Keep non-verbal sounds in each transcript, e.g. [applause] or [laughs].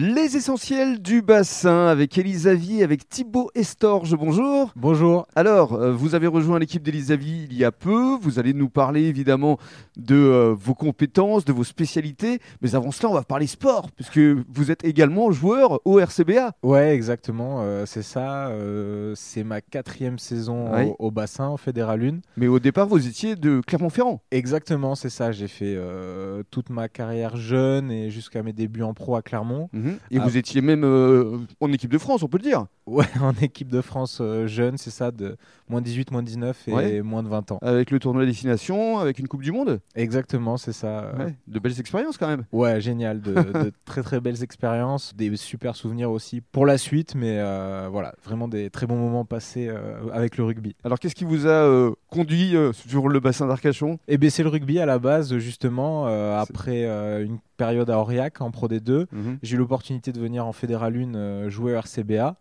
Les essentiels du bassin avec Elisavie, avec Thibaut Estorge. Bonjour. Bonjour. Alors, euh, vous avez rejoint l'équipe d'Elisavie il y a peu. Vous allez nous parler évidemment de euh, vos compétences, de vos spécialités. Mais avant cela, on va parler sport, puisque vous êtes également joueur au RCBA. Ouais, exactement. euh, c'est ça. c'est ma quatrième saison Ouais. au, au bassin, au Fédéral 1. Mais au départ, vous étiez de Clermont-Ferrand. Exactement, c'est ça. J'ai fait toute ma carrière jeune et jusqu'à mes débuts en pro à Clermont. Et Ah. vous étiez même euh, en équipe de France, on peut le dire. Ouais, [laughs] en équipe de France euh, jeune, c'est ça, de moins 18, moins 19 et Ouais. moins de 20 ans. Avec le tournoi destination, avec une Coupe du Monde. Exactement, c'est ça. Ouais, De belles expériences quand même. Ouais, génial. De, de [laughs] très très belles expériences, des super souvenirs aussi pour la suite, mais euh, voilà, vraiment des très bons moments passés avec le rugby. Alors, qu'est-ce qui vous a conduit sur le bassin d'Arcachon? Et bien c'est le rugby à la base, justement, après une période à Aurillac en Pro D2. J'ai eu l'opportunité de venir en Fédéral 1 euh, jouer au RCBA.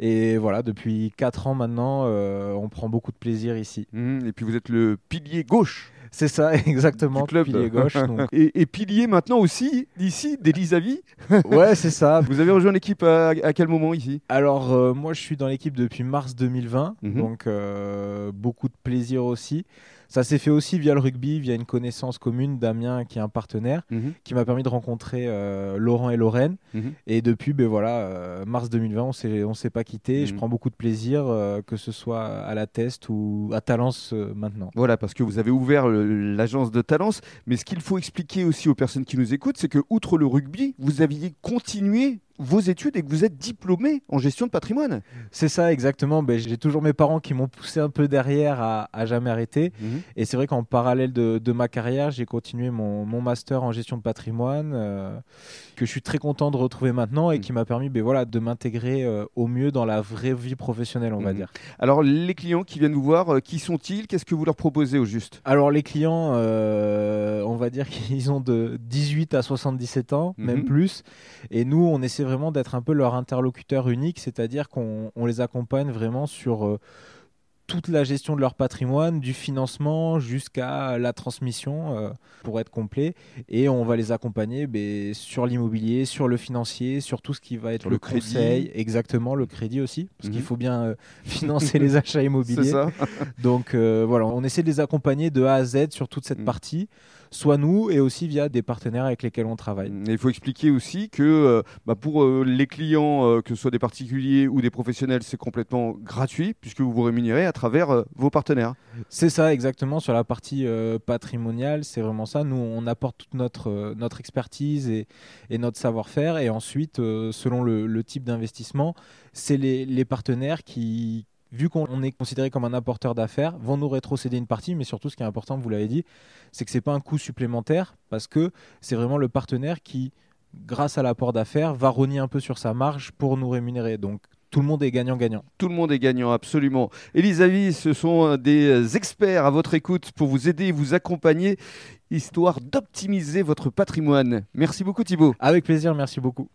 Et voilà, depuis 4 ans maintenant, euh, on prend beaucoup de plaisir ici. Mhm, Et puis vous êtes le pilier gauche C'est ça, [laughs] exactement, club. pilier gauche. [laughs] donc. et, et pilier maintenant aussi, ici, d'Elisavie. [laughs] Ouais, c'est ça. Vous avez rejoint l'équipe à, à quel moment ici? Alors, euh, moi, je suis dans l'équipe depuis mars 2020, Mhm. donc euh, beaucoup de plaisir aussi. Ça s'est fait aussi via le rugby, via une connaissance commune, Damien, qui est un partenaire, qui m'a permis de rencontrer euh, Laurent et Lorraine. Mhm. Et depuis, ben voilà, euh, mars 2020, on s'est, on s'est pas quitté. Je Mhm. prends beaucoup de plaisir, euh, que ce soit à la Test ou à Talence maintenant. Voilà, parce que vous avez ouvert le- l'agence de Talence. Mais ce qu'il faut expliquer aussi aux personnes qui nous écoutent, c'est que, outre le rugby, vous aviez continué vos études et que vous êtes diplômé en gestion de patrimoine. C'est ça, exactement. Ben, j'ai toujours mes parents qui m'ont poussé un peu derrière à, à jamais arrêter. Et c'est vrai qu'en parallèle de, de ma carrière, j'ai continué mon, mon master en gestion de patrimoine, euh, que je suis très content de retrouver maintenant et Mhm. qui m'a permis ben, voilà, de m'intégrer euh, au mieux dans la vraie vie professionnelle, on va Mhm. dire. Alors, les clients qui viennent vous voir, euh, qui sont-ils? Qu'est-ce que vous leur proposez au juste? Alors les clients, on va dire [laughs] qu'ils ont de 18 à 77 ans, Mhm. même plus. Et nous, on essaie vraiment d'être un peu leur interlocuteur unique, c'est-à-dire qu'on on les accompagne vraiment sur euh, toute la gestion de leur patrimoine, du financement jusqu'à la transmission, euh, pour être complet. Et on va les accompagner ben, sur l'immobilier, sur le financier, sur tout ce qui va être Sur le, le crédit. conseil, exactement le crédit aussi, parce Mhm. qu'il faut bien euh, [laughs] financer les achats immobiliers. C'est ça Donc voilà, on essaie de les accompagner de A à Z sur toute cette Mm. partie, soit nous et aussi via des partenaires avec lesquels on travaille. Et il faut expliquer aussi que euh, bah, pour euh, les clients, euh, que ce soit des particuliers ou des professionnels, c'est complètement gratuit puisque vous vous rémunérez à travers vos partenaires. C'est ça exactement sur la partie patrimoniale, c'est vraiment ça. Nous, on apporte toute notre, notre expertise et, et notre savoir-faire. Et ensuite, selon le, le type d'investissement, c'est les, les partenaires qui, vu qu'on on est considéré comme un apporteur d'affaires, vont nous rétrocéder une partie. Mais surtout, ce qui est important, vous l'avez dit, c'est que c'est pas un coût supplémentaire parce que c'est vraiment le partenaire qui, grâce à l'apport d'affaires, va rogner un peu sur sa marge pour nous rémunérer. Donc, tout le monde est gagnant-gagnant. Tout le monde est gagnant, absolument. Elisavie, ce sont euh, des euh, experts à votre écoute pour vous aider et vous accompagner, histoire d'optimiser votre patrimoine. Merci beaucoup Thibaut. Avec plaisir, merci beaucoup.